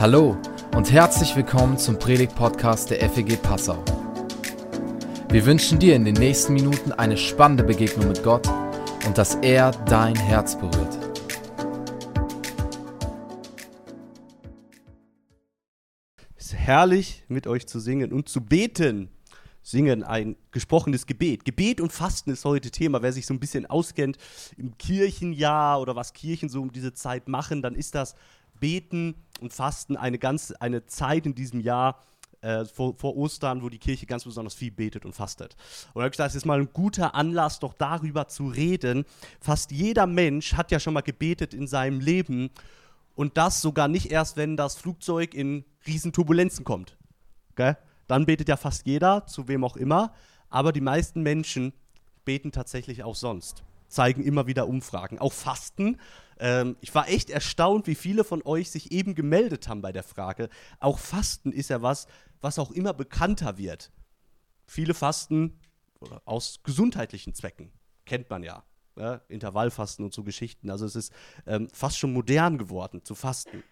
Hallo und herzlich willkommen zum Predigt-Podcast der FEG Passau. Wir wünschen dir in den nächsten Minuten eine spannende Begegnung mit Gott und dass er dein Herz berührt. Es ist herrlich, mit euch zu singen und zu beten. Singen ein gesprochenes Gebet. Gebet und Fasten ist heute Thema. Wer sich so ein bisschen auskennt im Kirchenjahr oder was Kirchen so um diese Zeit machen, dann ist das Beten und Fasten eine ganz eine Zeit in diesem Jahr äh, vor, vor, Ostern, wo die Kirche ganz besonders viel betet und fastet. Und ich es ist mal ein guter Anlass, doch darüber zu reden. Fast jeder Mensch hat ja schon mal gebetet in seinem Leben und das sogar nicht erst, wenn das Flugzeug in Riesenturbulenzen kommt. Okay? Dann betet ja fast jeder, zu wem auch immer, aber die meisten Menschen beten tatsächlich auch sonst zeigen immer wieder Umfragen. Auch Fasten. Ähm, ich war echt erstaunt, wie viele von euch sich eben gemeldet haben bei der Frage. Auch Fasten ist ja was, was auch immer bekannter wird. Viele fasten aus gesundheitlichen Zwecken. Kennt man ja. ja Intervallfasten und so Geschichten. Also es ist ähm, fast schon modern geworden zu fasten.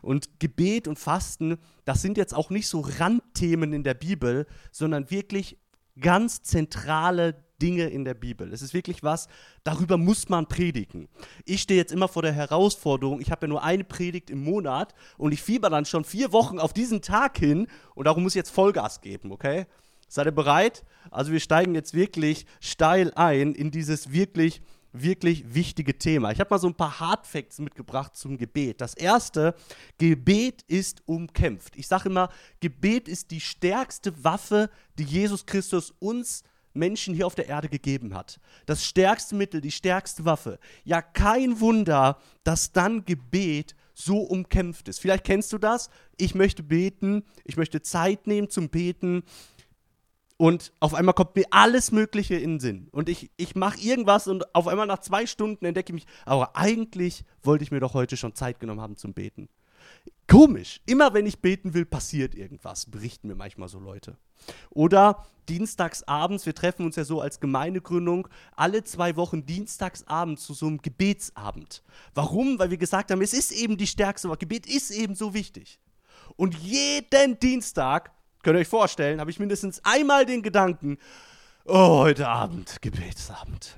Und Gebet und Fasten, das sind jetzt auch nicht so Randthemen in der Bibel, sondern wirklich ganz zentrale Dinge in der Bibel. Es ist wirklich was, darüber muss man predigen. Ich stehe jetzt immer vor der Herausforderung, ich habe ja nur eine Predigt im Monat und ich fieber dann schon vier Wochen auf diesen Tag hin und darum muss ich jetzt Vollgas geben, okay? Seid ihr bereit? Also wir steigen jetzt wirklich steil ein in dieses wirklich wirklich wichtige Thema. Ich habe mal so ein paar Hardfacts mitgebracht zum Gebet. Das erste, Gebet ist umkämpft. Ich sage immer, Gebet ist die stärkste Waffe, die Jesus Christus uns Menschen hier auf der Erde gegeben hat. Das stärkste Mittel, die stärkste Waffe. Ja, kein Wunder, dass dann Gebet so umkämpft ist. Vielleicht kennst du das. Ich möchte beten, ich möchte Zeit nehmen zum Beten. Und auf einmal kommt mir alles Mögliche in den Sinn. Und ich, ich mache irgendwas und auf einmal nach zwei Stunden entdecke ich mich, aber eigentlich wollte ich mir doch heute schon Zeit genommen haben zum Beten. Komisch. Immer wenn ich beten will, passiert irgendwas, berichten mir manchmal so Leute. Oder dienstagsabends, wir treffen uns ja so als Gemeindegründung alle zwei Wochen dienstagsabends zu so einem Gebetsabend. Warum? Weil wir gesagt haben, es ist eben die stärkste, aber Gebet ist eben so wichtig. Und jeden Dienstag, könnt ihr euch vorstellen, habe ich mindestens einmal den Gedanken, oh, heute Abend, Gebetsabend.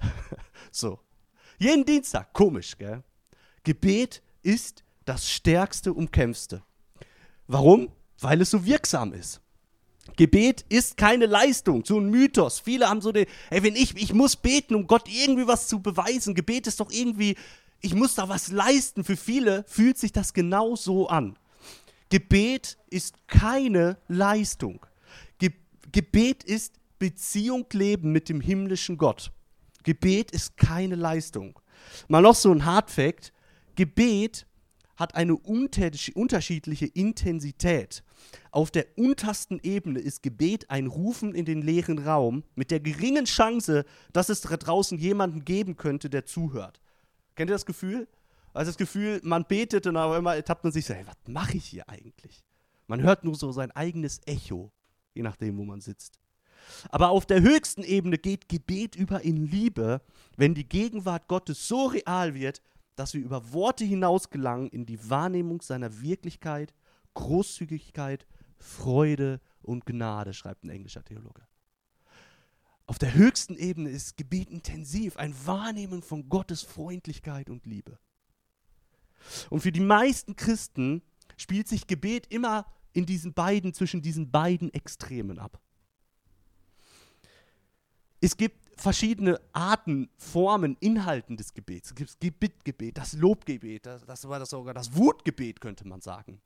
so. Jeden Dienstag, komisch, gell? Gebet ist das stärkste, umkämpfste. Warum? Weil es so wirksam ist. Gebet ist keine Leistung, so ein Mythos. Viele haben so den, ey, wenn ich, ich muss beten, um Gott irgendwie was zu beweisen. Gebet ist doch irgendwie, ich muss da was leisten. Für viele fühlt sich das genau so an. Gebet ist keine Leistung. Ge Gebet ist Beziehung leben mit dem himmlischen Gott. Gebet ist keine Leistung. Mal noch so ein Hardfact. Gebet hat eine unterschiedliche Intensität. Auf der untersten Ebene ist Gebet ein Rufen in den leeren Raum mit der geringen Chance, dass es da draußen jemanden geben könnte, der zuhört. Kennt ihr das Gefühl? Also das Gefühl, man betet und auf einmal ertappt man sich so, hey, was mache ich hier eigentlich? Man hört nur so sein eigenes Echo, je nachdem, wo man sitzt. Aber auf der höchsten Ebene geht Gebet über in Liebe, wenn die Gegenwart Gottes so real wird, dass wir über Worte hinaus gelangen in die Wahrnehmung seiner Wirklichkeit, Großzügigkeit, Freude und Gnade, schreibt ein englischer Theologe. Auf der höchsten Ebene ist Gebet intensiv, ein Wahrnehmen von Gottes Freundlichkeit und Liebe. Und für die meisten Christen spielt sich Gebet immer in diesen beiden, zwischen diesen beiden Extremen ab. Es gibt verschiedene Arten, Formen, Inhalten des Gebets. Es gibt das Bittgebet, das Lobgebet, das, das war das sogar das Wutgebet, könnte man sagen.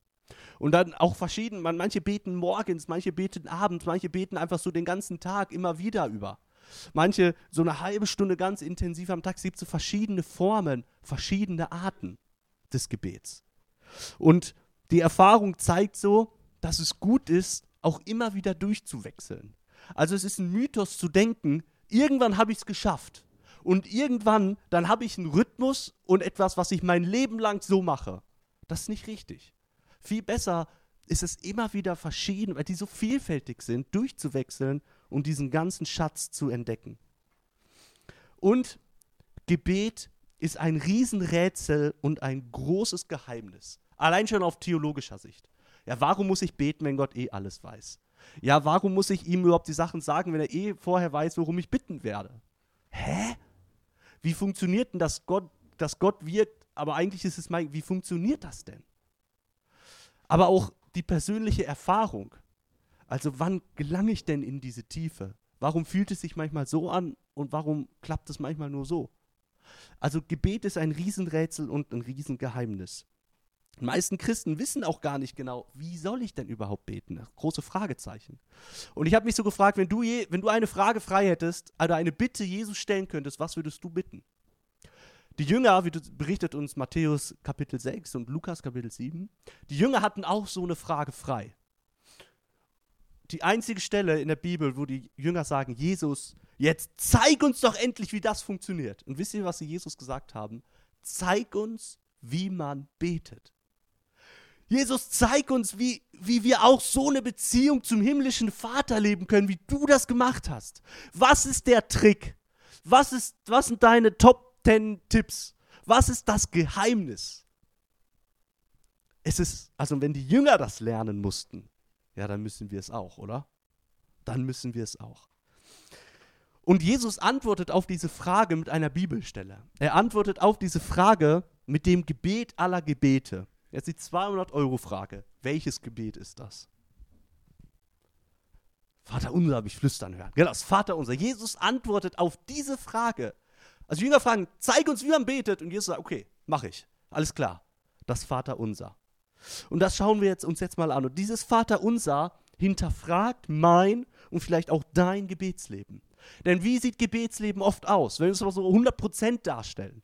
Und dann auch verschieden, man, manche beten morgens, manche beten abends, manche beten einfach so den ganzen Tag immer wieder über. Manche so eine halbe Stunde ganz intensiv am Tag. Es gibt so verschiedene Formen, verschiedene Arten des Gebets. Und die Erfahrung zeigt so, dass es gut ist, auch immer wieder durchzuwechseln. Also es ist ein Mythos zu denken, irgendwann habe ich es geschafft. Und irgendwann, dann habe ich einen Rhythmus und etwas, was ich mein Leben lang so mache. Das ist nicht richtig. Viel besser ist es immer wieder verschieden, weil die so vielfältig sind, durchzuwechseln und diesen ganzen Schatz zu entdecken. Und Gebet ist ein Riesenrätsel und ein großes Geheimnis. Allein schon auf theologischer Sicht. Ja, warum muss ich beten, wenn Gott eh alles weiß? Ja, warum muss ich ihm überhaupt die Sachen sagen, wenn er eh vorher weiß, worum ich bitten werde? Hä? Wie funktioniert denn das Gott, dass Gott wirkt, aber eigentlich ist es mein, wie funktioniert das denn? Aber auch die persönliche Erfahrung. Also wann gelange ich denn in diese Tiefe? Warum fühlt es sich manchmal so an und warum klappt es manchmal nur so? Also Gebet ist ein Riesenrätsel und ein Riesengeheimnis. Die meisten Christen wissen auch gar nicht genau, wie soll ich denn überhaupt beten? Große Fragezeichen. Und ich habe mich so gefragt, wenn du, je, wenn du eine Frage frei hättest oder eine Bitte Jesus stellen könntest, was würdest du bitten? Die Jünger, wie berichtet uns Matthäus Kapitel 6 und Lukas Kapitel 7, die Jünger hatten auch so eine Frage frei. Die einzige Stelle in der Bibel, wo die Jünger sagen, Jesus, jetzt zeig uns doch endlich, wie das funktioniert. Und wisst ihr, was sie Jesus gesagt haben? Zeig uns, wie man betet. Jesus, zeig uns, wie, wie wir auch so eine Beziehung zum himmlischen Vater leben können, wie du das gemacht hast. Was ist der Trick? Was, ist, was sind deine Top 10 Tipps? Was ist das Geheimnis? Es ist, also wenn die Jünger das lernen mussten, ja, dann müssen wir es auch, oder? Dann müssen wir es auch. Und Jesus antwortet auf diese Frage mit einer Bibelstelle. Er antwortet auf diese Frage mit dem Gebet aller Gebete. Jetzt die 200-Euro-Frage. Welches Gebet ist das? Vater unser habe ich flüstern hören. Genau, das Vater unser. Jesus antwortet auf diese Frage. Also Jünger fragen, zeig uns, wie man betet. Und Jesus sagt, okay, mache ich. Alles klar. Das Vater unser. Und das schauen wir jetzt, uns jetzt mal an. Und dieses Vater unser hinterfragt mein und vielleicht auch dein Gebetsleben. Denn wie sieht Gebetsleben oft aus, wenn wir es mal so 100% darstellen?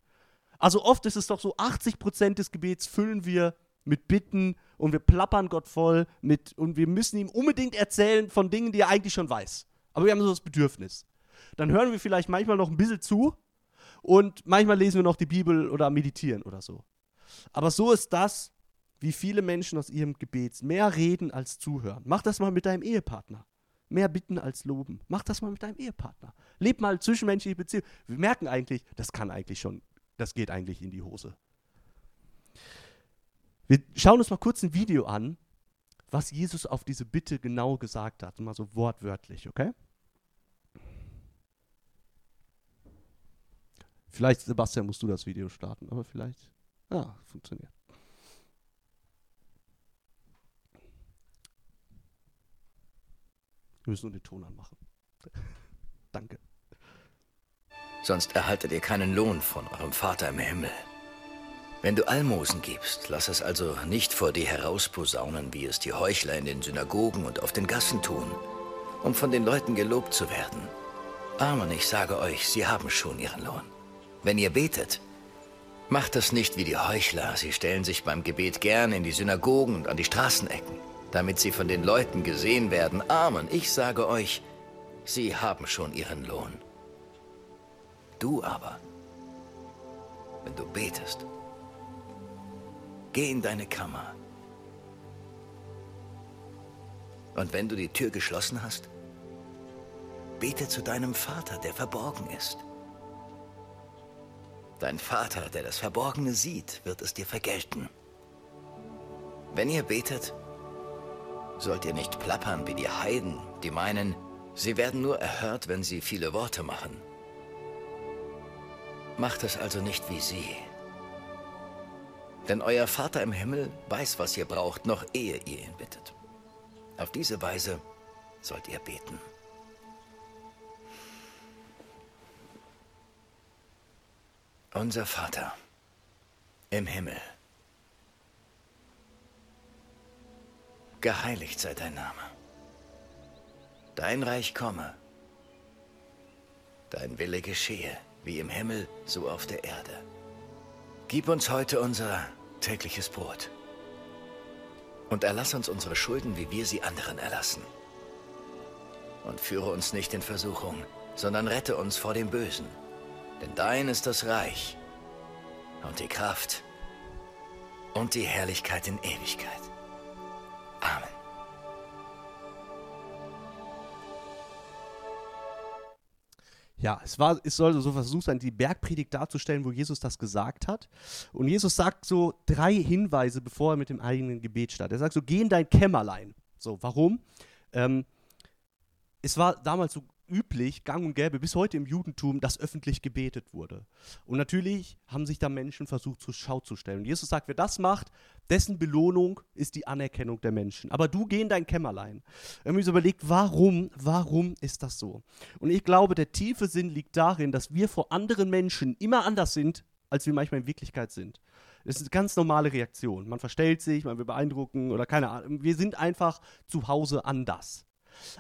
Also oft ist es doch so, 80% des Gebets füllen wir mit Bitten und wir plappern Gott voll mit und wir müssen ihm unbedingt erzählen von Dingen, die er eigentlich schon weiß. Aber wir haben so das Bedürfnis. Dann hören wir vielleicht manchmal noch ein bisschen zu und manchmal lesen wir noch die Bibel oder meditieren oder so. Aber so ist das, wie viele Menschen aus ihrem Gebet mehr reden als zuhören. Mach das mal mit deinem Ehepartner. Mehr bitten als loben. Mach das mal mit deinem Ehepartner. Leb mal zwischenmenschliche Beziehungen. Wir merken eigentlich, das kann eigentlich schon das geht eigentlich in die Hose. Wir schauen uns mal kurz ein Video an, was Jesus auf diese Bitte genau gesagt hat. Mal so wortwörtlich, okay? Vielleicht, Sebastian, musst du das Video starten, aber vielleicht. Ah, funktioniert. Wir müssen nur den Ton anmachen. Danke sonst erhaltet ihr keinen Lohn von eurem Vater im Himmel. Wenn du Almosen gibst, lass es also nicht vor dir herausposaunen, wie es die Heuchler in den Synagogen und auf den Gassen tun, um von den Leuten gelobt zu werden. Amen, ich sage euch, sie haben schon ihren Lohn. Wenn ihr betet, macht das nicht wie die Heuchler. Sie stellen sich beim Gebet gern in die Synagogen und an die Straßenecken, damit sie von den Leuten gesehen werden. Amen, ich sage euch, sie haben schon ihren Lohn. Du aber, wenn du betest, geh in deine Kammer. Und wenn du die Tür geschlossen hast, bete zu deinem Vater, der verborgen ist. Dein Vater, der das Verborgene sieht, wird es dir vergelten. Wenn ihr betet, sollt ihr nicht plappern wie die Heiden, die meinen, sie werden nur erhört, wenn sie viele Worte machen. Macht es also nicht wie sie. Denn euer Vater im Himmel weiß, was ihr braucht, noch ehe ihr ihn bittet. Auf diese Weise sollt ihr beten. Unser Vater im Himmel. Geheiligt sei dein Name. Dein Reich komme. Dein Wille geschehe wie im Himmel, so auf der Erde. Gib uns heute unser tägliches Brot. Und erlass uns unsere Schulden, wie wir sie anderen erlassen. Und führe uns nicht in Versuchung, sondern rette uns vor dem Bösen. Denn dein ist das Reich und die Kraft und die Herrlichkeit in Ewigkeit. Amen. Ja, es, war, es soll so versucht sein, die Bergpredigt darzustellen, wo Jesus das gesagt hat. Und Jesus sagt so drei Hinweise, bevor er mit dem eigenen Gebet startet. Er sagt so, geh in dein Kämmerlein. So, warum? Ähm, es war damals so üblich, gang und gäbe, bis heute im Judentum, dass öffentlich gebetet wurde. Und natürlich haben sich da Menschen versucht zur Schau zu stellen. Und Jesus sagt, wer das macht, dessen Belohnung ist die Anerkennung der Menschen. Aber du geh in dein Kämmerlein. Wir haben uns überlegt, warum, warum ist das so? Und ich glaube, der tiefe Sinn liegt darin, dass wir vor anderen Menschen immer anders sind, als wir manchmal in Wirklichkeit sind. Das ist eine ganz normale Reaktion. Man verstellt sich, man will beeindrucken oder keine Ahnung. Wir sind einfach zu Hause anders.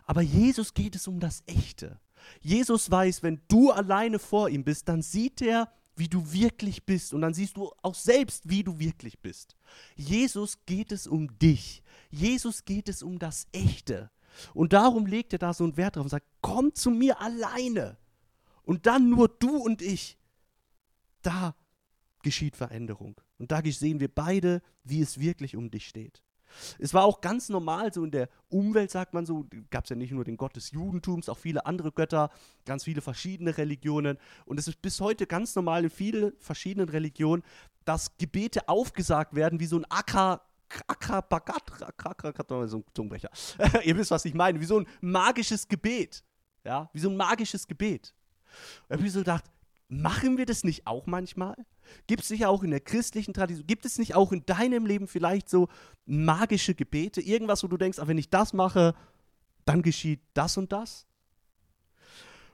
Aber Jesus geht es um das Echte. Jesus weiß, wenn du alleine vor ihm bist, dann sieht er, wie du wirklich bist und dann siehst du auch selbst, wie du wirklich bist. Jesus geht es um dich. Jesus geht es um das Echte. Und darum legt er da so einen Wert drauf und sagt, komm zu mir alleine. Und dann nur du und ich. Da geschieht Veränderung. Und da sehen wir beide, wie es wirklich um dich steht. Es war auch ganz normal, so in der Umwelt, sagt man so, gab es ja nicht nur den Gott des Judentums, auch viele andere Götter, ganz viele verschiedene Religionen. Und es ist bis heute ganz normal in vielen verschiedenen Religionen, dass Gebete aufgesagt werden wie so ein. Akrabagat, so ein Zungenbrecher. Ihr wisst, was ich meine. Wie so ein magisches Gebet. Ja, wie so ein magisches Gebet. Und ich habe mir so gedacht, machen wir das nicht auch manchmal? Gibt es nicht auch in der christlichen Tradition, gibt es nicht auch in deinem Leben vielleicht so magische Gebete, irgendwas, wo du denkst, ah, wenn ich das mache, dann geschieht das und das?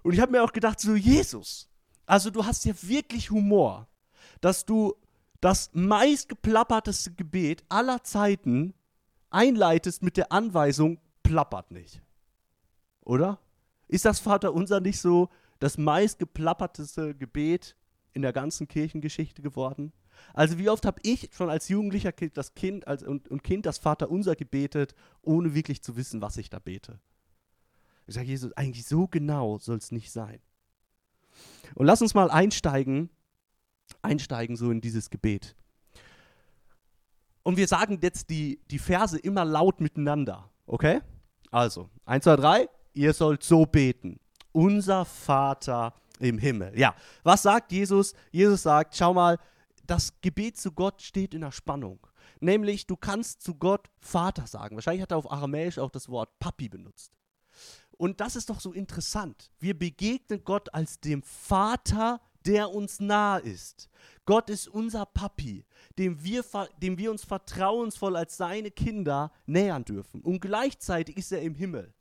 Und ich habe mir auch gedacht, so Jesus, also du hast ja wirklich Humor, dass du das meistgeplapperteste Gebet aller Zeiten einleitest mit der Anweisung, plappert nicht. Oder? Ist das Vater unser nicht so das meistgeplapperteste Gebet in der ganzen Kirchengeschichte geworden. Also wie oft habe ich schon als Jugendlicher das Kind als, und, und Kind das Vaterunser gebetet, ohne wirklich zu wissen, was ich da bete. Ich sage, Jesus, eigentlich so genau soll es nicht sein. Und lass uns mal einsteigen, einsteigen so in dieses Gebet. Und wir sagen jetzt die, die Verse immer laut miteinander, okay? Also, 1, 2, 3, ihr sollt so beten. Unser Vater im Himmel. Ja, was sagt Jesus? Jesus sagt, schau mal, das Gebet zu Gott steht in der Spannung. Nämlich, du kannst zu Gott Vater sagen. Wahrscheinlich hat er auf Aramäisch auch das Wort Papi benutzt. Und das ist doch so interessant. Wir begegnen Gott als dem Vater, der uns nahe ist. Gott ist unser Papi, dem wir, dem wir uns vertrauensvoll als seine Kinder nähern dürfen. Und gleichzeitig ist er im Himmel.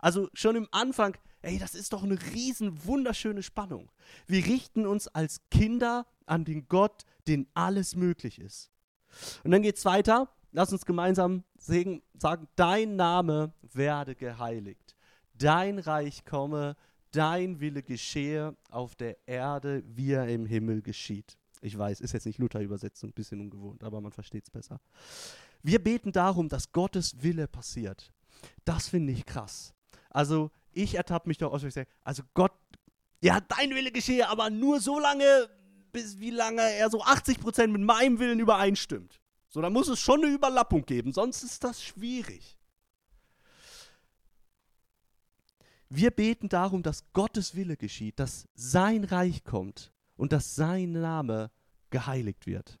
Also schon im Anfang Ey, das ist doch eine riesen wunderschöne Spannung. Wir richten uns als Kinder an den Gott, den alles möglich ist. Und dann geht es weiter. Lass uns gemeinsam sagen, dein Name werde geheiligt. Dein Reich komme, dein Wille geschehe auf der Erde, wie er im Himmel geschieht. Ich weiß, ist jetzt nicht Luther-Übersetzung, ein bisschen ungewohnt, aber man versteht es besser. Wir beten darum, dass Gottes Wille passiert. Das finde ich krass. Also ich ertappe mich doch aus, ich sage, also Gott, ja, dein Wille geschehe, aber nur so lange, bis wie lange er so 80% mit meinem Willen übereinstimmt. So, da muss es schon eine Überlappung geben, sonst ist das schwierig. Wir beten darum, dass Gottes Wille geschieht, dass sein Reich kommt und dass sein Name geheiligt wird.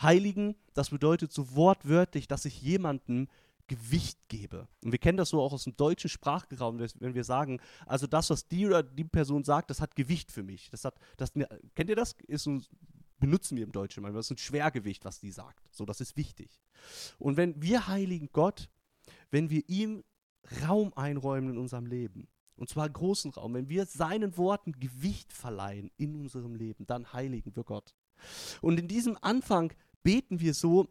Heiligen, das bedeutet so wortwörtlich, dass ich jemanden Gewicht gebe. Und wir kennen das so auch aus dem deutschen Sprachraum, wenn wir sagen, also das, was die oder die Person sagt, das hat Gewicht für mich. Das hat, das, kennt ihr das? Ist ein, benutzen wir im Deutschen manchmal. Das ist ein Schwergewicht, was die sagt. So, das ist wichtig. Und wenn wir heiligen Gott, wenn wir ihm Raum einräumen in unserem Leben, und zwar großen Raum, wenn wir seinen Worten Gewicht verleihen in unserem Leben, dann heiligen wir Gott. Und in diesem Anfang beten wir so,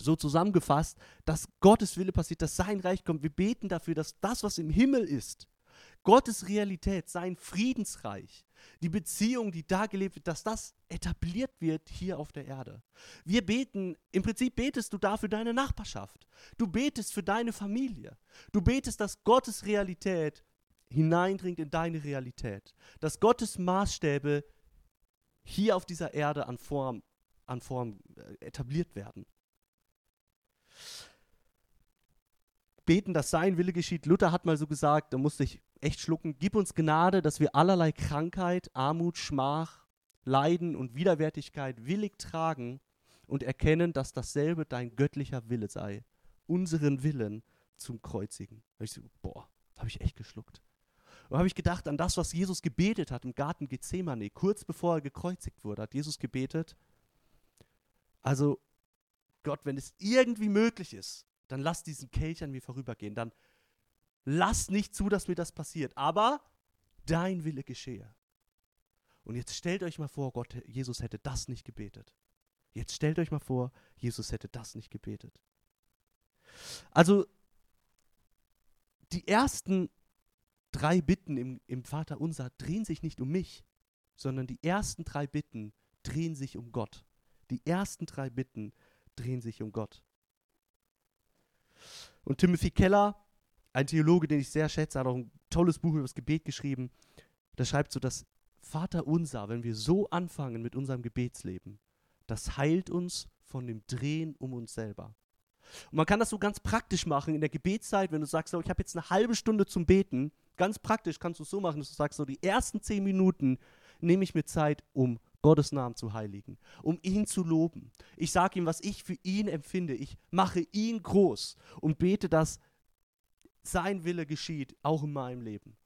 so zusammengefasst, dass Gottes Wille passiert, dass sein Reich kommt. Wir beten dafür, dass das, was im Himmel ist, Gottes Realität, sein Friedensreich, die Beziehung, die da gelebt wird, dass das etabliert wird hier auf der Erde. Wir beten, im Prinzip betest du da für deine Nachbarschaft. Du betest für deine Familie. Du betest, dass Gottes Realität hineindringt in deine Realität. Dass Gottes Maßstäbe hier auf dieser Erde an Form, an Form äh, etabliert werden beten, dass sein Wille geschieht. Luther hat mal so gesagt, da musste ich echt schlucken. Gib uns Gnade, dass wir allerlei Krankheit, Armut, Schmach, Leiden und Widerwärtigkeit willig tragen und erkennen, dass dasselbe dein göttlicher Wille sei, unseren Willen zum Kreuzigen. Da ich so, boah, habe ich echt geschluckt. Und habe ich gedacht an das, was Jesus gebetet hat im Garten Gethsemane, kurz bevor er gekreuzigt wurde, hat Jesus gebetet. Also, Gott, wenn es irgendwie möglich ist, dann lass diesen Kelch an mir vorübergehen. Dann lass nicht zu, dass mir das passiert. Aber dein Wille geschehe. Und jetzt stellt euch mal vor, Gott, Jesus hätte das nicht gebetet. Jetzt stellt euch mal vor, Jesus hätte das nicht gebetet. Also, die ersten drei Bitten im, im Vater unser drehen sich nicht um mich, sondern die ersten drei Bitten drehen sich um Gott. Die ersten drei Bitten drehen sich um Gott. Und Timothy Keller, ein Theologe, den ich sehr schätze, hat auch ein tolles Buch über das Gebet geschrieben. Da schreibt so, dass Vater unser, wenn wir so anfangen mit unserem Gebetsleben, das heilt uns von dem Drehen um uns selber. Und man kann das so ganz praktisch machen in der Gebetszeit, wenn du sagst, ich habe jetzt eine halbe Stunde zum Beten. Ganz praktisch kannst du es so machen, dass du sagst, so die ersten zehn Minuten nehme ich mir Zeit, um Gottes Namen zu heiligen, um ihn zu loben. Ich sage ihm, was ich für ihn empfinde. Ich mache ihn groß und bete, dass sein Wille geschieht, auch in meinem Leben.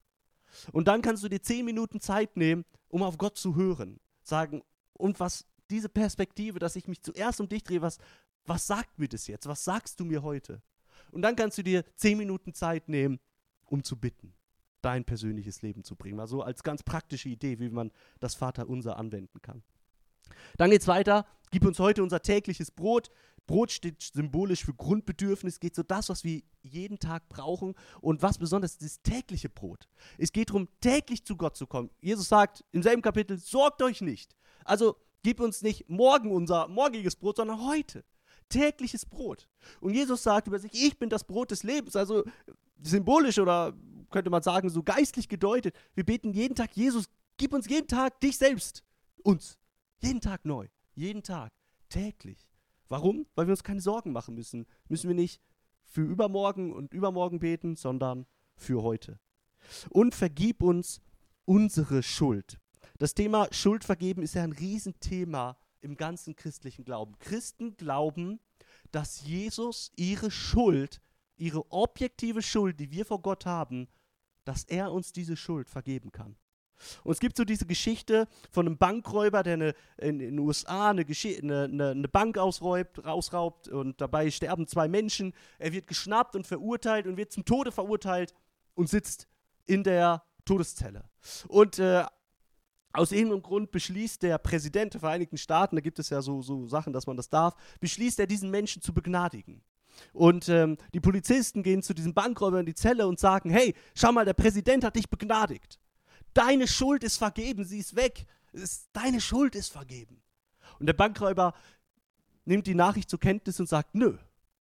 Und dann kannst du dir zehn Minuten Zeit nehmen, um auf Gott zu hören. Sagen, und was diese Perspektive, dass ich mich zuerst um dich drehe, was, was sagt mir das jetzt? Was sagst du mir heute? Und dann kannst du dir zehn Minuten Zeit nehmen, um zu bitten, dein persönliches Leben zu bringen. Also als ganz praktische Idee, wie man das Vaterunser anwenden kann. Dann geht es weiter. Gib uns heute unser tägliches Brot. Brot steht symbolisch für Grundbedürfnis, geht so das, was wir jeden Tag brauchen und was besonders das tägliche Brot. Es geht darum, täglich zu Gott zu kommen. Jesus sagt im selben Kapitel, sorgt euch nicht. Also gib uns nicht morgen unser morgiges Brot, sondern heute tägliches Brot. Und Jesus sagt über sich, ich bin das Brot des Lebens. Also symbolisch oder könnte man sagen, so geistlich gedeutet. Wir beten jeden Tag, Jesus, gib uns jeden Tag dich selbst. Uns. Jeden Tag neu. Jeden Tag. Täglich. Warum? Weil wir uns keine Sorgen machen müssen. Müssen wir nicht für übermorgen und übermorgen beten, sondern für heute. Und vergib uns unsere Schuld. Das Thema Schuld vergeben ist ja ein Riesenthema im ganzen christlichen Glauben. Christen glauben, dass Jesus ihre Schuld, ihre objektive Schuld, die wir vor Gott haben, dass er uns diese Schuld vergeben kann. Und es gibt so diese Geschichte von einem Bankräuber, der eine, in, den USA eine, eine, eine, eine Bank ausräubt, ausraubt und dabei sterben zwei Menschen. Er wird geschnappt und verurteilt und wird zum Tode verurteilt und sitzt in der Todeszelle. Und äh, aus irgendeinem Grund beschließt der Präsident der Vereinigten Staaten, da gibt es ja so, so Sachen, dass man das darf, beschließt er, diesen Menschen zu begnadigen. Und ähm, die Polizisten gehen zu diesem Bankräuber in die Zelle und sagen, hey, schau mal, der Präsident hat dich begnadigt. Deine Schuld ist vergeben, sie ist weg. Ist, deine Schuld ist vergeben. Und der Bankräuber nimmt die Nachricht zur Kenntnis und sagt, nö,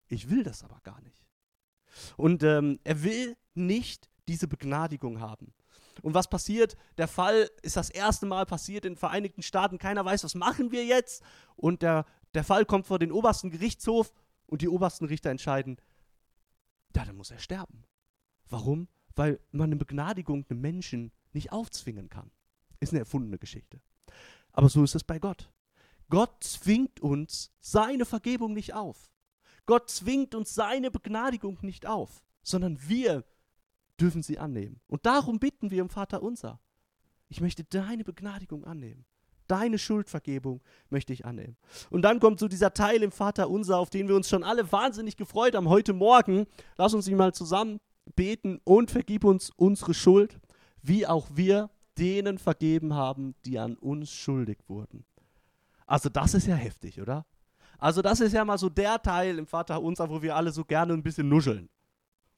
ich will das aber gar nicht. Und ähm, er will nicht diese Begnadigung haben. Und was passiert? Der Fall ist das erste Mal passiert in den Vereinigten Staaten. Keiner weiß, was machen wir jetzt. Und der, der Fall kommt vor den obersten Gerichtshof und die obersten Richter entscheiden, ja, dann muss er sterben. Warum? Weil man eine Begnadigung einem Menschen nicht aufzwingen kann. Ist eine erfundene Geschichte. Aber so ist es bei Gott. Gott zwingt uns seine Vergebung nicht auf. Gott zwingt uns seine Begnadigung nicht auf, sondern wir dürfen sie annehmen. Und darum bitten wir im Vater unser. Ich möchte deine Begnadigung annehmen. Deine Schuldvergebung möchte ich annehmen. Und dann kommt so dieser Teil im Vater unser, auf den wir uns schon alle wahnsinnig gefreut haben heute Morgen. Lass uns ihn mal zusammen beten und vergib uns unsere Schuld, wie auch wir denen vergeben haben, die an uns schuldig wurden. Also das ist ja heftig, oder? Also das ist ja mal so der Teil im Vater unser, wo wir alle so gerne ein bisschen nuscheln.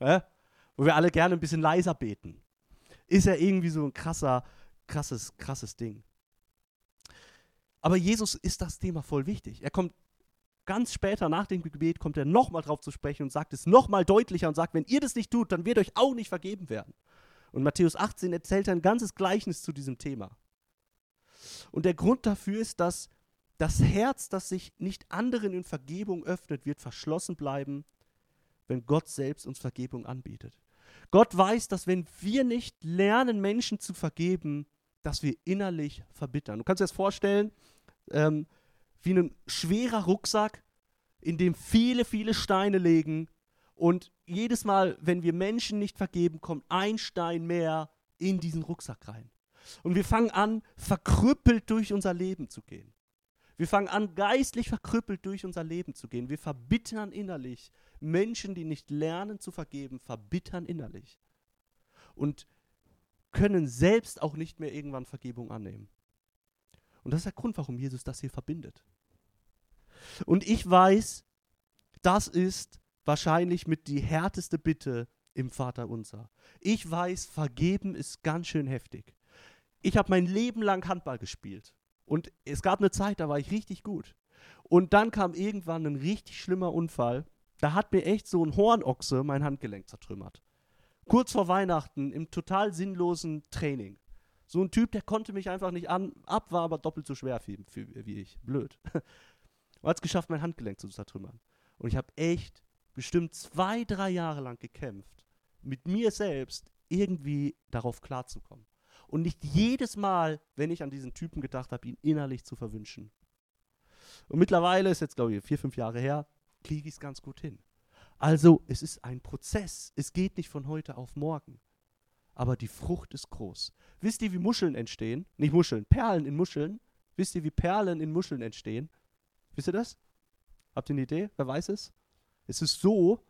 Ja? wo wir alle gerne ein bisschen leiser beten. Ist ja irgendwie so ein krasser, krasses, krasses Ding. Aber Jesus ist das Thema voll wichtig. Er kommt ganz später nach dem Gebet, kommt er nochmal drauf zu sprechen und sagt es nochmal deutlicher und sagt, wenn ihr das nicht tut, dann wird euch auch nicht vergeben werden. Und Matthäus 18 erzählt ein ganzes Gleichnis zu diesem Thema. Und der Grund dafür ist, dass das Herz, das sich nicht anderen in Vergebung öffnet, wird verschlossen bleiben, wenn Gott selbst uns Vergebung anbietet. Gott weiß, dass wenn wir nicht lernen, Menschen zu vergeben, dass wir innerlich verbittern. Du kannst dir das vorstellen, ähm, wie ein schwerer Rucksack, in dem viele, viele Steine liegen. Und jedes Mal, wenn wir Menschen nicht vergeben, kommt ein Stein mehr in diesen Rucksack rein. Und wir fangen an, verkrüppelt durch unser Leben zu gehen. Wir fangen an, geistlich verkrüppelt durch unser Leben zu gehen. Wir verbittern innerlich. Menschen, die nicht lernen zu vergeben, verbittern innerlich. Und können selbst auch nicht mehr irgendwann Vergebung annehmen. Und das ist der Grund, warum Jesus das hier verbindet. Und ich weiß, das ist wahrscheinlich mit die härteste Bitte im Vater unser. Ich weiß, vergeben ist ganz schön heftig. Ich habe mein Leben lang Handball gespielt. Und es gab eine Zeit, da war ich richtig gut. Und dann kam irgendwann ein richtig schlimmer Unfall. Da hat mir echt so ein Hornochse mein Handgelenk zertrümmert. Kurz vor Weihnachten im total sinnlosen Training. So ein Typ, der konnte mich einfach nicht an, ab, war aber doppelt so schwer wie, wie ich. Blöd. Und hat es geschafft, mein Handgelenk zu zertrümmern. Und ich habe echt bestimmt zwei, drei Jahre lang gekämpft, mit mir selbst irgendwie darauf klarzukommen. Und nicht jedes Mal, wenn ich an diesen Typen gedacht habe, ihn innerlich zu verwünschen. Und mittlerweile ist jetzt, glaube ich, vier, fünf Jahre her, kriege ich es ganz gut hin. Also, es ist ein Prozess. Es geht nicht von heute auf morgen. Aber die Frucht ist groß. Wisst ihr, wie Muscheln entstehen? Nicht Muscheln, Perlen in Muscheln. Wisst ihr, wie Perlen in Muscheln entstehen? Wisst ihr das? Habt ihr eine Idee? Wer weiß es? Es ist so,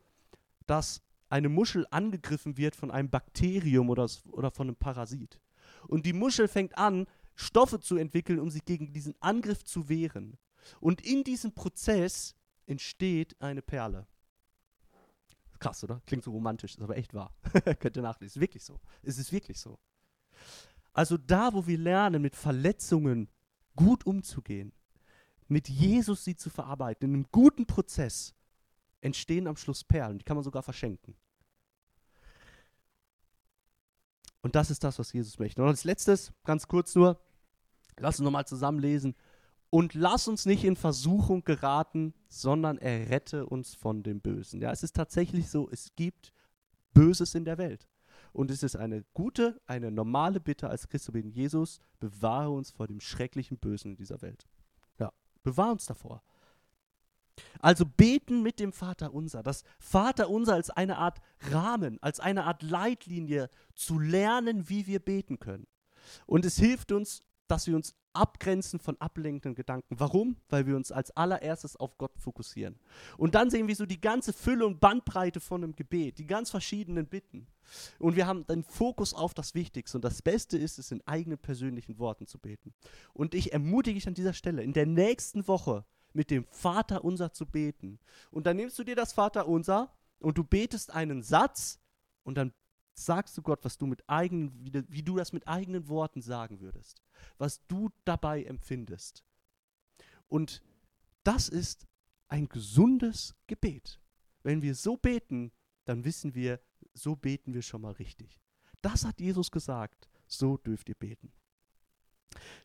dass eine Muschel angegriffen wird von einem Bakterium oder, oder von einem Parasit. Und die Muschel fängt an, Stoffe zu entwickeln, um sich gegen diesen Angriff zu wehren. Und in diesem Prozess entsteht eine Perle. Krass, oder? Klingt so romantisch, ist aber echt wahr. Könnt ihr nachlesen. Ist wirklich so. Es ist wirklich so. Also da, wo wir lernen, mit Verletzungen gut umzugehen, mit Jesus sie zu verarbeiten, in einem guten Prozess, entstehen am Schluss Perlen. Die kann man sogar verschenken. Und das ist das, was Jesus möchte. Und als letztes, ganz kurz nur, lass uns nochmal zusammenlesen. Und lass uns nicht in Versuchung geraten, sondern errette uns von dem Bösen. Ja, es ist tatsächlich so, es gibt Böses in der Welt. Und es ist eine gute, eine normale Bitte als Christus beten, Jesus, bewahre uns vor dem schrecklichen Bösen in dieser Welt. Ja, bewahre uns davor. Also beten mit dem Vater unser. Das Vater unser als eine Art Rahmen, als eine Art Leitlinie zu lernen, wie wir beten können. Und es hilft uns, dass wir uns abgrenzen von ablenkenden Gedanken. Warum? Weil wir uns als allererstes auf Gott fokussieren. Und dann sehen wir so die ganze Fülle und Bandbreite von einem Gebet, die ganz verschiedenen Bitten. Und wir haben den Fokus auf das Wichtigste. Und das Beste ist es, in eigenen persönlichen Worten zu beten. Und ich ermutige dich an dieser Stelle, in der nächsten Woche mit dem Vater unser zu beten. Und dann nimmst du dir das Vater unser und du betest einen Satz und dann sagst du Gott, was du mit eigenen, wie, wie du das mit eigenen Worten sagen würdest, was du dabei empfindest. Und das ist ein gesundes Gebet. Wenn wir so beten, dann wissen wir, so beten wir schon mal richtig. Das hat Jesus gesagt, so dürft ihr beten.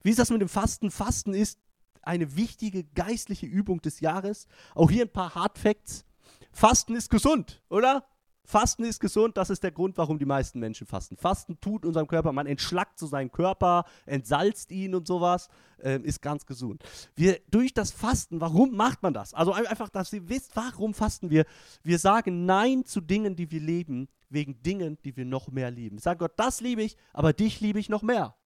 Wie ist das mit dem Fasten? Fasten ist eine wichtige geistliche Übung des Jahres. Auch hier ein paar Hard Facts. Fasten ist gesund, oder? Fasten ist gesund, das ist der Grund, warum die meisten Menschen fasten. Fasten tut unserem Körper, man entschlackt so seinen Körper, entsalzt ihn und sowas, äh, ist ganz gesund. Wir durch das Fasten, warum macht man das? Also einfach, dass ihr wisst, warum fasten wir? Wir sagen Nein zu Dingen, die wir lieben, wegen Dingen, die wir noch mehr lieben. Sage Gott, das liebe ich, aber dich liebe ich noch mehr.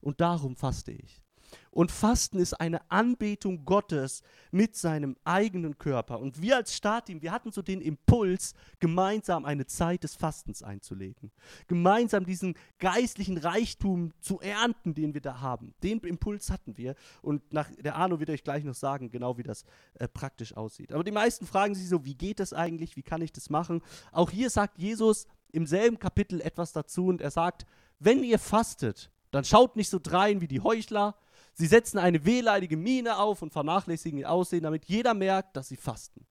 Und darum faste ich. Und Fasten ist eine Anbetung Gottes mit seinem eigenen Körper. Und wir als Startteam, wir hatten so den Impuls, gemeinsam eine Zeit des Fastens einzulegen. Gemeinsam diesen geistlichen Reichtum zu ernten, den wir da haben. Den Impuls hatten wir. Und nach, der Arno wird euch gleich noch sagen, genau wie das äh, praktisch aussieht. Aber die meisten fragen sich so, wie geht das eigentlich? Wie kann ich das machen? Auch hier sagt Jesus im selben Kapitel etwas dazu und er sagt, wenn ihr fastet, dann schaut nicht so drein wie die Heuchler, Sie setzen eine wehleidige Miene auf und vernachlässigen ihr Aussehen, damit jeder merkt, dass sie fasten.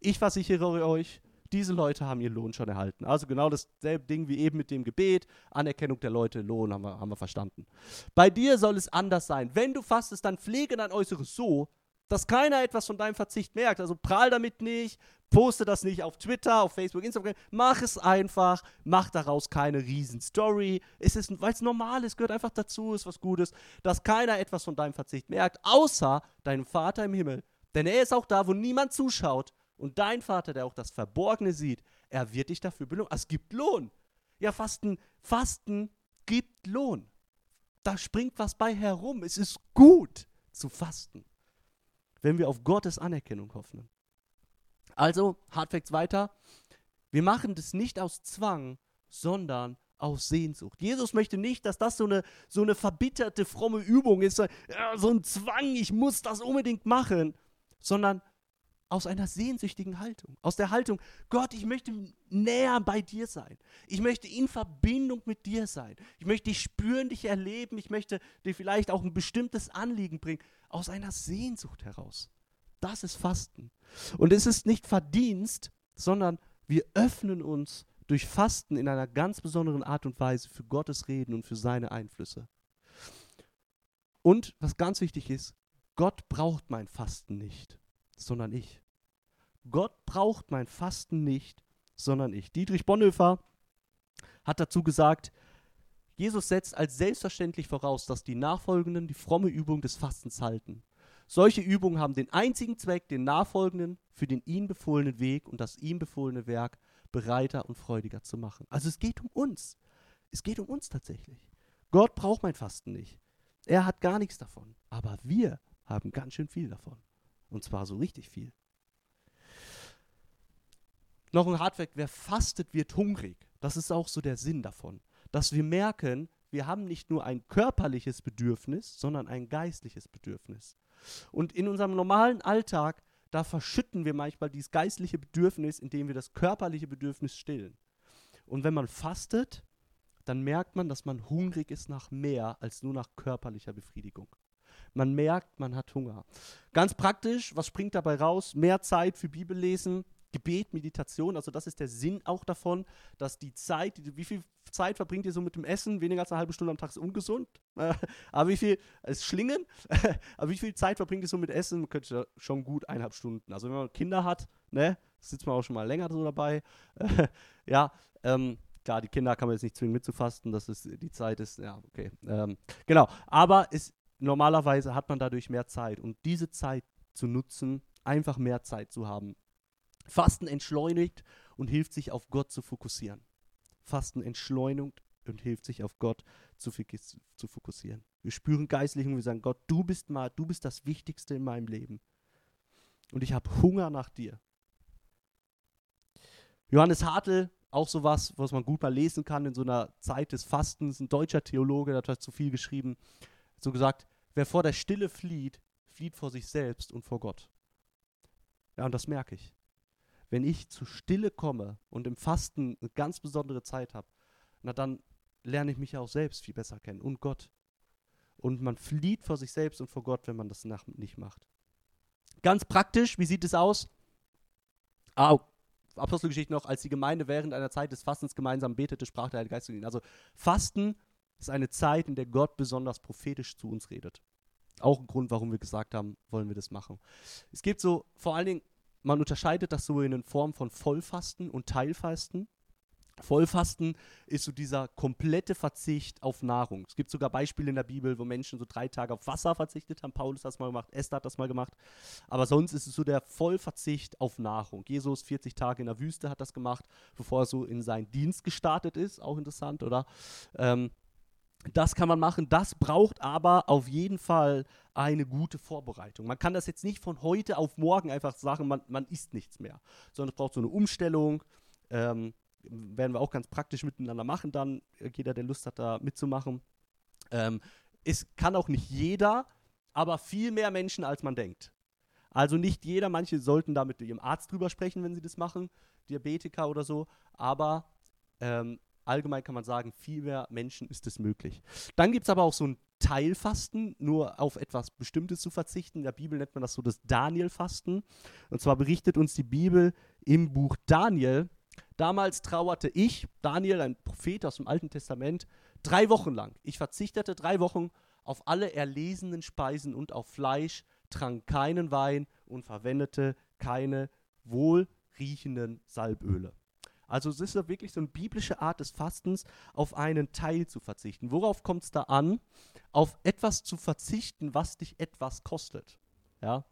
Ich versichere euch, diese Leute haben ihren Lohn schon erhalten. Also genau dasselbe Ding wie eben mit dem Gebet, Anerkennung der Leute, Lohn haben wir, haben wir verstanden. Bei dir soll es anders sein. Wenn du fastest, dann pflege dein Äußeres so, Dass keiner etwas von deinem Verzicht merkt. Also prahl damit nicht, poste das nicht auf Twitter, auf Facebook, Instagram. Mach es einfach, mach daraus keine Riesen-Story. Es ist, weil es normal ist, gehört einfach dazu, ist was Gutes, dass keiner etwas von deinem Verzicht merkt, außer deinem Vater im Himmel. Denn er ist auch da, wo niemand zuschaut. Und dein Vater, der auch das Verborgene sieht, er wird dich dafür belohnen. Es gibt Lohn. Ja, Fasten, Fasten gibt Lohn. Da springt was bei herum. Es ist gut zu fasten, wenn wir auf Gottes Anerkennung hoffen. Also, Hardfacts weiter. Wir machen das nicht aus Zwang, sondern aus Sehnsucht. Jesus möchte nicht, dass das so eine, so eine verbitterte, fromme Übung ist, so, so ein Zwang, ich muss das unbedingt machen, sondern aus einer sehnsüchtigen Haltung. Aus der Haltung, Gott, ich möchte näher bei dir sein. Ich möchte in Verbindung mit dir sein. Ich möchte dich spüren, dich erleben. Ich möchte dir vielleicht auch ein bestimmtes Anliegen bringen. Aus einer Sehnsucht heraus. Das ist Fasten. Und es ist nicht Verdienst, sondern wir öffnen uns durch Fasten in einer ganz besonderen Art und Weise für Gottes Reden und für seine Einflüsse. Und was ganz wichtig ist, Gott braucht mein Fasten nicht, sondern ich. Gott braucht mein Fasten nicht, sondern ich. Dietrich Bonhoeffer hat dazu gesagt, Jesus setzt als selbstverständlich voraus, dass die Nachfolgenden die fromme Übung des Fastens halten. Solche Übungen haben den einzigen Zweck, den Nachfolgenden für den ihm befohlenen Weg und das ihm befohlene Werk bereiter und freudiger zu machen. Also es geht um uns. Es geht um uns tatsächlich. Gott braucht mein Fasten nicht. Er hat gar nichts davon. Aber wir haben ganz schön viel davon. Und zwar so richtig viel. Noch ein Hardfact, wer fastet, wird hungrig. Das ist auch so der Sinn davon. Dass wir merken, wir haben nicht nur ein körperliches Bedürfnis, sondern ein geistliches Bedürfnis. Und in unserem normalen Alltag, da verschütten wir manchmal dieses geistliche Bedürfnis, indem wir das körperliche Bedürfnis stillen. Und wenn man fastet, dann merkt man, dass man hungrig ist nach mehr als nur nach körperlicher Befriedigung. Man merkt, man hat Hunger. Ganz praktisch, was springt dabei raus? Mehr Zeit für Bibellesen, Gebet, Meditation, also das ist der Sinn auch davon, dass die Zeit, wie viel Zeit verbringt ihr so mit dem Essen? Weniger als eine halbe Stunde am Tag ist ungesund. aber wie viel, ist Schlingen, aber wie viel Zeit verbringt ihr so mit Essen? Man könnte schon gut eineinhalb Stunden. Also wenn man Kinder hat, ne, sitzt man auch schon mal länger so dabei. ja, ähm, klar, die Kinder kann man jetzt nicht zwingen mitzufasten, das ist, die Zeit ist, ja, okay. Ähm, genau, aber ist, normalerweise hat man dadurch mehr Zeit und diese Zeit zu nutzen, einfach mehr Zeit zu haben, Fasten entschleunigt und hilft sich auf Gott zu fokussieren. Fasten entschleunigt und hilft sich auf Gott zu, zu fokussieren. Wir spüren geistlich und wir sagen, Gott, du bist mal, du bist das Wichtigste in meinem Leben. Und ich habe Hunger nach dir. Johannes Hartl, auch sowas, was man gut mal lesen kann in so einer Zeit des Fastens, ein deutscher Theologe, der hat zu viel geschrieben, so gesagt, wer vor der Stille flieht, flieht vor sich selbst und vor Gott. Ja, und das merke ich wenn ich zur Stille komme und im Fasten eine ganz besondere Zeit habe, na dann lerne ich mich auch selbst viel besser kennen und Gott. Und man flieht vor sich selbst und vor Gott, wenn man das nicht macht. Ganz praktisch, wie sieht es aus? Ah, Apostelgeschichte noch, als die Gemeinde während einer Zeit des Fastens gemeinsam betete, sprach der Heilige Geist zu ihnen. Also Fasten ist eine Zeit, in der Gott besonders prophetisch zu uns redet. Auch ein Grund, warum wir gesagt haben, wollen wir das machen. Es gibt so vor allen Dingen man unterscheidet das so in Form von Vollfasten und Teilfasten. Vollfasten ist so dieser komplette Verzicht auf Nahrung. Es gibt sogar Beispiele in der Bibel, wo Menschen so drei Tage auf Wasser verzichtet haben. Paulus hat das mal gemacht, Esther hat das mal gemacht. Aber sonst ist es so der Vollverzicht auf Nahrung. Jesus 40 Tage in der Wüste hat das gemacht, bevor er so in seinen Dienst gestartet ist. Auch interessant, oder? Ähm, das kann man machen. Das braucht aber auf jeden Fall eine gute Vorbereitung. Man kann das jetzt nicht von heute auf morgen einfach sagen, man, man isst nichts mehr, sondern es braucht so eine Umstellung. Ähm, werden wir auch ganz praktisch miteinander machen dann, jeder, der Lust hat, da mitzumachen. Ähm, es kann auch nicht jeder, aber viel mehr Menschen, als man denkt. Also nicht jeder, manche sollten da mit ihrem Arzt drüber sprechen, wenn sie das machen, Diabetiker oder so, aber ähm, allgemein kann man sagen, viel mehr Menschen ist es möglich. Dann gibt es aber auch so ein Teilfasten, nur auf etwas Bestimmtes zu verzichten. In der Bibel nennt man das so das Daniel-Fasten. Und zwar berichtet uns die Bibel im Buch Daniel. Damals trauerte ich, Daniel, ein Prophet aus dem Alten Testament, drei Wochen lang. Ich verzichtete drei Wochen auf alle erlesenen Speisen und auf Fleisch, trank keinen Wein und verwendete keine wohlriechenden Salböle. Also es ist ja wirklich so eine biblische Art des Fastens, auf einen Teil zu verzichten. Worauf kommt es da an? Auf etwas zu verzichten, was dich etwas kostet. Ja?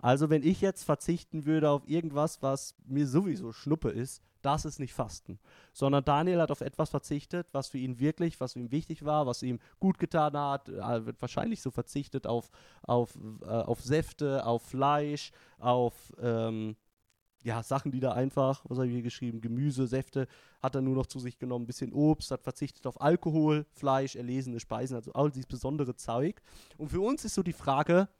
Also wenn ich jetzt verzichten würde auf irgendwas, was mir sowieso Schnuppe ist, das ist nicht Fasten. Sondern Daniel hat auf etwas verzichtet, was für ihn wirklich, was für wichtig war, was ihm gut getan hat. Er wird wahrscheinlich so verzichtet auf, auf, äh, auf Säfte, auf Fleisch, auf ähm, ja, Sachen, die da einfach, was habe ich hier geschrieben, Gemüse, Säfte, hat er nur noch zu sich genommen, ein bisschen Obst, hat verzichtet auf Alkohol, Fleisch, erlesene Speisen, also all dieses besondere Zeug. Und für uns ist so die Frage,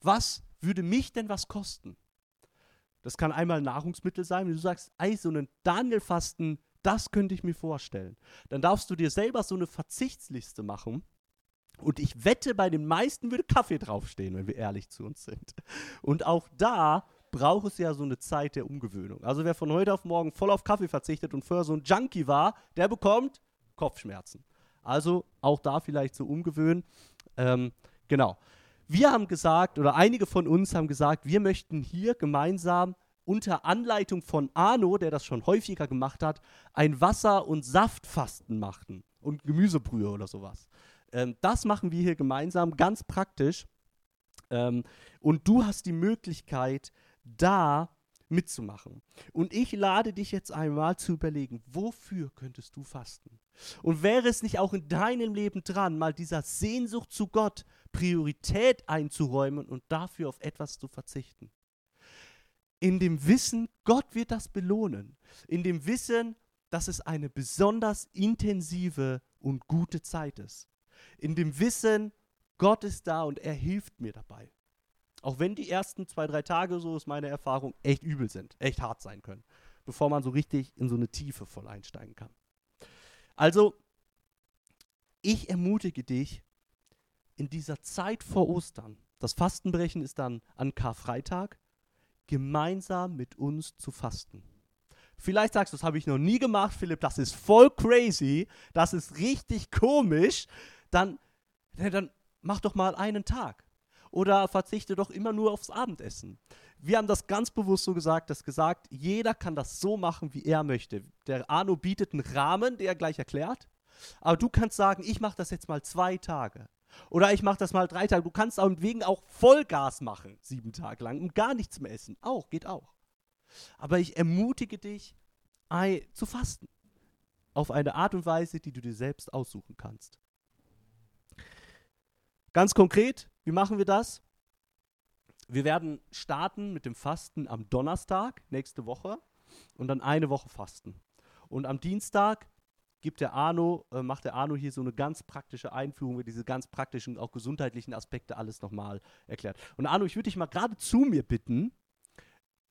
was würde mich denn was kosten? Das kann einmal Nahrungsmittel sein, wenn du sagst, ey, so einen Daniel-Fasten, das könnte ich mir vorstellen. Dann darfst du dir selber so eine Verzichtsliste machen. Und ich wette, bei den meisten würde Kaffee draufstehen, wenn wir ehrlich zu uns sind. Und auch da braucht es ja so eine Zeit der Umgewöhnung. Also wer von heute auf morgen voll auf Kaffee verzichtet und vorher so ein Junkie war, der bekommt Kopfschmerzen. Also auch da vielleicht so umgewöhnen. Ähm, genau. Wir haben gesagt, oder einige von uns haben gesagt, wir möchten hier gemeinsam unter Anleitung von Arno, der das schon häufiger gemacht hat, ein Wasser- und Saftfasten machen und Gemüsebrühe oder sowas. Ähm, das machen wir hier gemeinsam, ganz praktisch. Ähm, und du hast die Möglichkeit, da mitzumachen. Und ich lade dich jetzt einmal zu überlegen, wofür könntest du fasten? Und wäre es nicht auch in deinem Leben dran, mal dieser Sehnsucht zu Gott Priorität einzuräumen und dafür auf etwas zu verzichten? In dem Wissen, Gott wird das belohnen. In dem Wissen, dass es eine besonders intensive und gute Zeit ist. In dem Wissen, Gott ist da und er hilft mir dabei. Auch wenn die ersten zwei, drei Tage, so ist meine Erfahrung, echt übel sind, echt hart sein können, bevor man so richtig in so eine Tiefe voll einsteigen kann. Also, ich ermutige dich, in dieser Zeit vor Ostern, das Fastenbrechen ist dann an Karfreitag, gemeinsam mit uns zu fasten. Vielleicht sagst du, das habe ich noch nie gemacht, Philipp, das ist voll crazy, das ist richtig komisch. Dann, dann mach doch mal einen Tag oder verzichte doch immer nur aufs Abendessen. Wir haben das ganz bewusst so gesagt, dass gesagt, jeder kann das so machen, wie er möchte. Der Arno bietet einen Rahmen, der er gleich erklärt. Aber du kannst sagen, ich mache das jetzt mal zwei Tage. Oder ich mache das mal drei Tage. Du kannst auch wegen auch Vollgas machen, sieben Tage lang und gar nichts mehr essen. Auch, geht auch. Aber ich ermutige dich, zu fasten. Auf eine Art und Weise, die du dir selbst aussuchen kannst. Ganz konkret, wie machen wir das? Wir werden starten mit dem Fasten am Donnerstag nächste Woche und dann eine Woche fasten. Und am Dienstag gibt der Arno, äh, macht der Arno hier so eine ganz praktische Einführung, wo diese ganz praktischen, auch gesundheitlichen Aspekte alles nochmal erklärt. Und Arno, ich würde dich mal gerade zu mir bitten,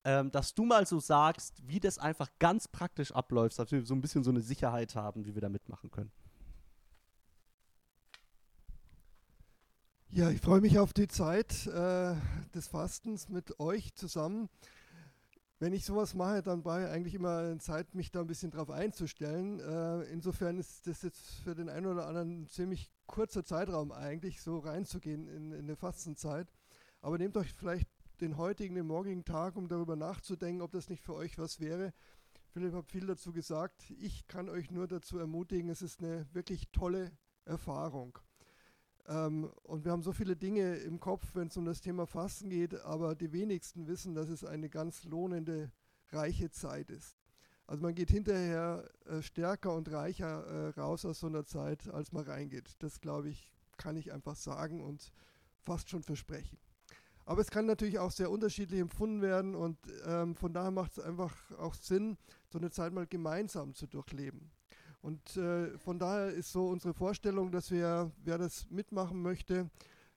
ähm, dass du mal so sagst, wie das einfach ganz praktisch abläuft, dass wir so ein bisschen so eine Sicherheit haben, wie wir da mitmachen können. Ja, ich freue mich auf die Zeit äh, des Fastens mit euch zusammen. Wenn ich sowas mache, dann brauche ich eigentlich immer Zeit, mich da ein bisschen drauf einzustellen. Äh, insofern ist das jetzt für den einen oder anderen ein ziemlich kurzer Zeitraum eigentlich, so reinzugehen in, in eine Fastenzeit. Aber nehmt euch vielleicht den heutigen, den morgigen Tag, um darüber nachzudenken, ob das nicht für euch was wäre. Philipp hat viel dazu gesagt. Ich kann euch nur dazu ermutigen, es ist eine wirklich tolle Erfahrung. Ähm, und wir haben so viele Dinge im Kopf, wenn es um das Thema Fasten geht, aber die wenigsten wissen, dass es eine ganz lohnende, reiche Zeit ist. Also man geht hinterher äh, stärker und reicher äh, raus aus so einer Zeit, als man reingeht. Das glaube ich, kann ich einfach sagen und fast schon versprechen. Aber es kann natürlich auch sehr unterschiedlich empfunden werden und ähm, von daher macht es einfach auch Sinn, so eine Zeit mal gemeinsam zu durchleben. Und äh, von daher ist so unsere Vorstellung, dass wir, wer das mitmachen möchte,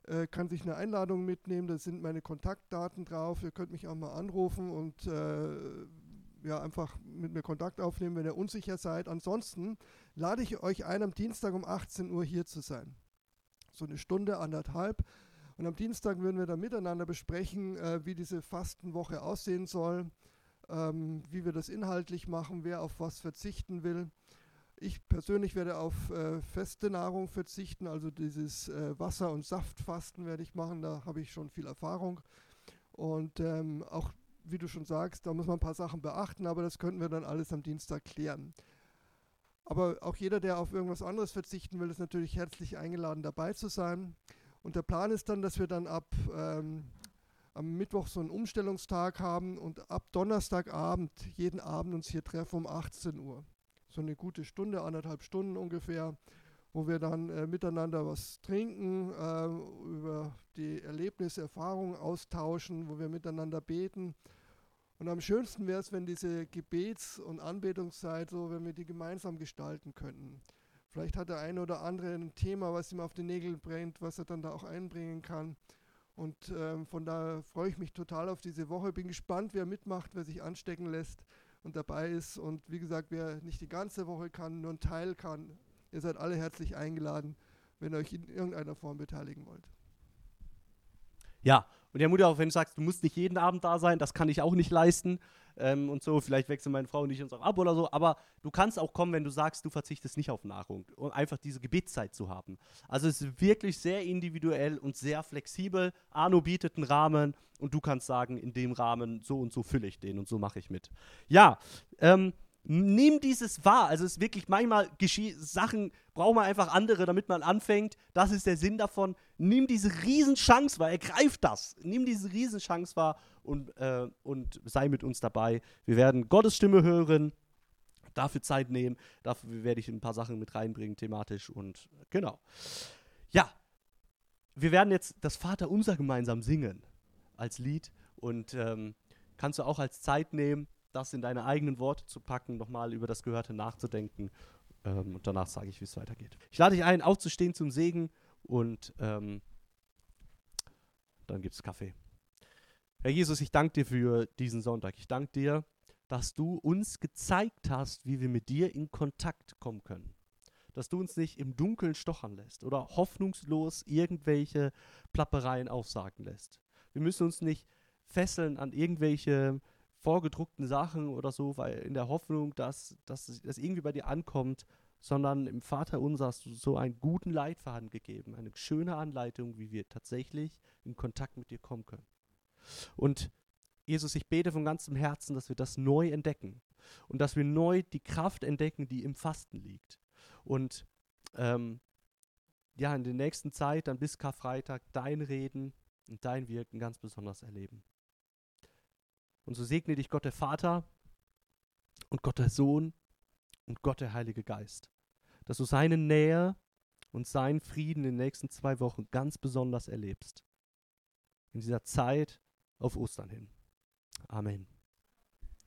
äh, kann sich eine Einladung mitnehmen. Da sind meine Kontaktdaten drauf. Ihr könnt mich auch mal anrufen und äh, ja, einfach mit mir Kontakt aufnehmen, wenn ihr unsicher seid. Ansonsten lade ich euch ein, am Dienstag um 18 Uhr hier zu sein. So eine Stunde, anderthalb. Und am Dienstag würden wir dann miteinander besprechen, äh, wie diese Fastenwoche aussehen soll, ähm, wie wir das inhaltlich machen, wer auf was verzichten will. Ich persönlich werde auf äh, feste Nahrung verzichten, also dieses äh, Wasser- und Saftfasten werde ich machen, da habe ich schon viel Erfahrung. Und ähm, auch, wie du schon sagst, da muss man ein paar Sachen beachten, aber das könnten wir dann alles am Dienstag klären. Aber auch jeder, der auf irgendwas anderes verzichten will, ist natürlich herzlich eingeladen, dabei zu sein. Und der Plan ist dann, dass wir dann ab ähm, am Mittwoch so einen Umstellungstag haben und ab Donnerstagabend jeden Abend uns hier treffen um 18 Uhr. So eine gute Stunde, anderthalb Stunden ungefähr, wo wir dann äh, miteinander was trinken, äh, über die Erlebnisse, Erfahrungen austauschen, wo wir miteinander beten. Und am schönsten wäre es, wenn diese Gebets- und Anbetungszeit so, wenn wir die gemeinsam gestalten könnten. Vielleicht hat der eine oder andere ein Thema, was ihm auf die Nägel brennt, was er dann da auch einbringen kann. Und ähm, von daher freue ich mich total auf diese Woche. Bin gespannt, wer mitmacht, wer sich anstecken lässt und dabei ist. Und wie gesagt, wer nicht die ganze Woche kann, nur ein Teil kann, ihr seid alle herzlich eingeladen, wenn ihr euch in irgendeiner Form beteiligen wollt. Ja, und der Mutter, auch wenn du sagst, du musst nicht jeden Abend da sein, das kann ich auch nicht leisten ähm, und so, vielleicht wechseln meine Frau und ich uns auch ab oder so, aber du kannst auch kommen, wenn du sagst, du verzichtest nicht auf Nahrung, um einfach diese Gebetszeit zu haben. Also es ist wirklich sehr individuell und sehr flexibel. Arno bietet einen Rahmen und du kannst sagen, in dem Rahmen so und so fülle ich den und so mache ich mit. Ja, ähm, nimm dieses wahr. Also es ist wirklich manchmal Sachen braucht man einfach andere, damit man anfängt. Das ist der Sinn davon. Nimm diese Riesenchance wahr, ergreif das. Nimm diese Riesenchance wahr und, äh, und sei mit uns dabei. Wir werden Gottes Stimme hören, dafür Zeit nehmen. Dafür werde ich ein paar Sachen mit reinbringen, thematisch und genau. Ja, wir werden jetzt das Vater unser gemeinsam singen als Lied und ähm, kannst du auch als Zeit nehmen das in deine eigenen Worte zu packen, nochmal über das Gehörte nachzudenken. Ähm, und danach sage ich, wie es weitergeht. Ich lade dich ein, aufzustehen zum Segen und ähm, dann gibt es Kaffee. Herr Jesus, ich danke dir für diesen Sonntag. Ich danke dir, dass du uns gezeigt hast, wie wir mit dir in Kontakt kommen können. Dass du uns nicht im Dunkeln stochern lässt oder hoffnungslos irgendwelche Plappereien aufsagen lässt. Wir müssen uns nicht fesseln an irgendwelche vorgedruckten Sachen oder so, weil in der Hoffnung, dass, dass das irgendwie bei dir ankommt, sondern im Vater unser hast du so einen guten Leitfaden gegeben, eine schöne Anleitung, wie wir tatsächlich in Kontakt mit dir kommen können. Und Jesus, ich bete von ganzem Herzen, dass wir das neu entdecken und dass wir neu die Kraft entdecken, die im Fasten liegt. Und ähm, ja, in der nächsten Zeit, dann bis Karfreitag, dein Reden und dein Wirken ganz besonders erleben. Und so segne dich Gott der Vater und Gott der Sohn und Gott der Heilige Geist. Dass du seine Nähe und seinen Frieden in den nächsten zwei Wochen ganz besonders erlebst. In dieser Zeit auf Ostern hin. Amen.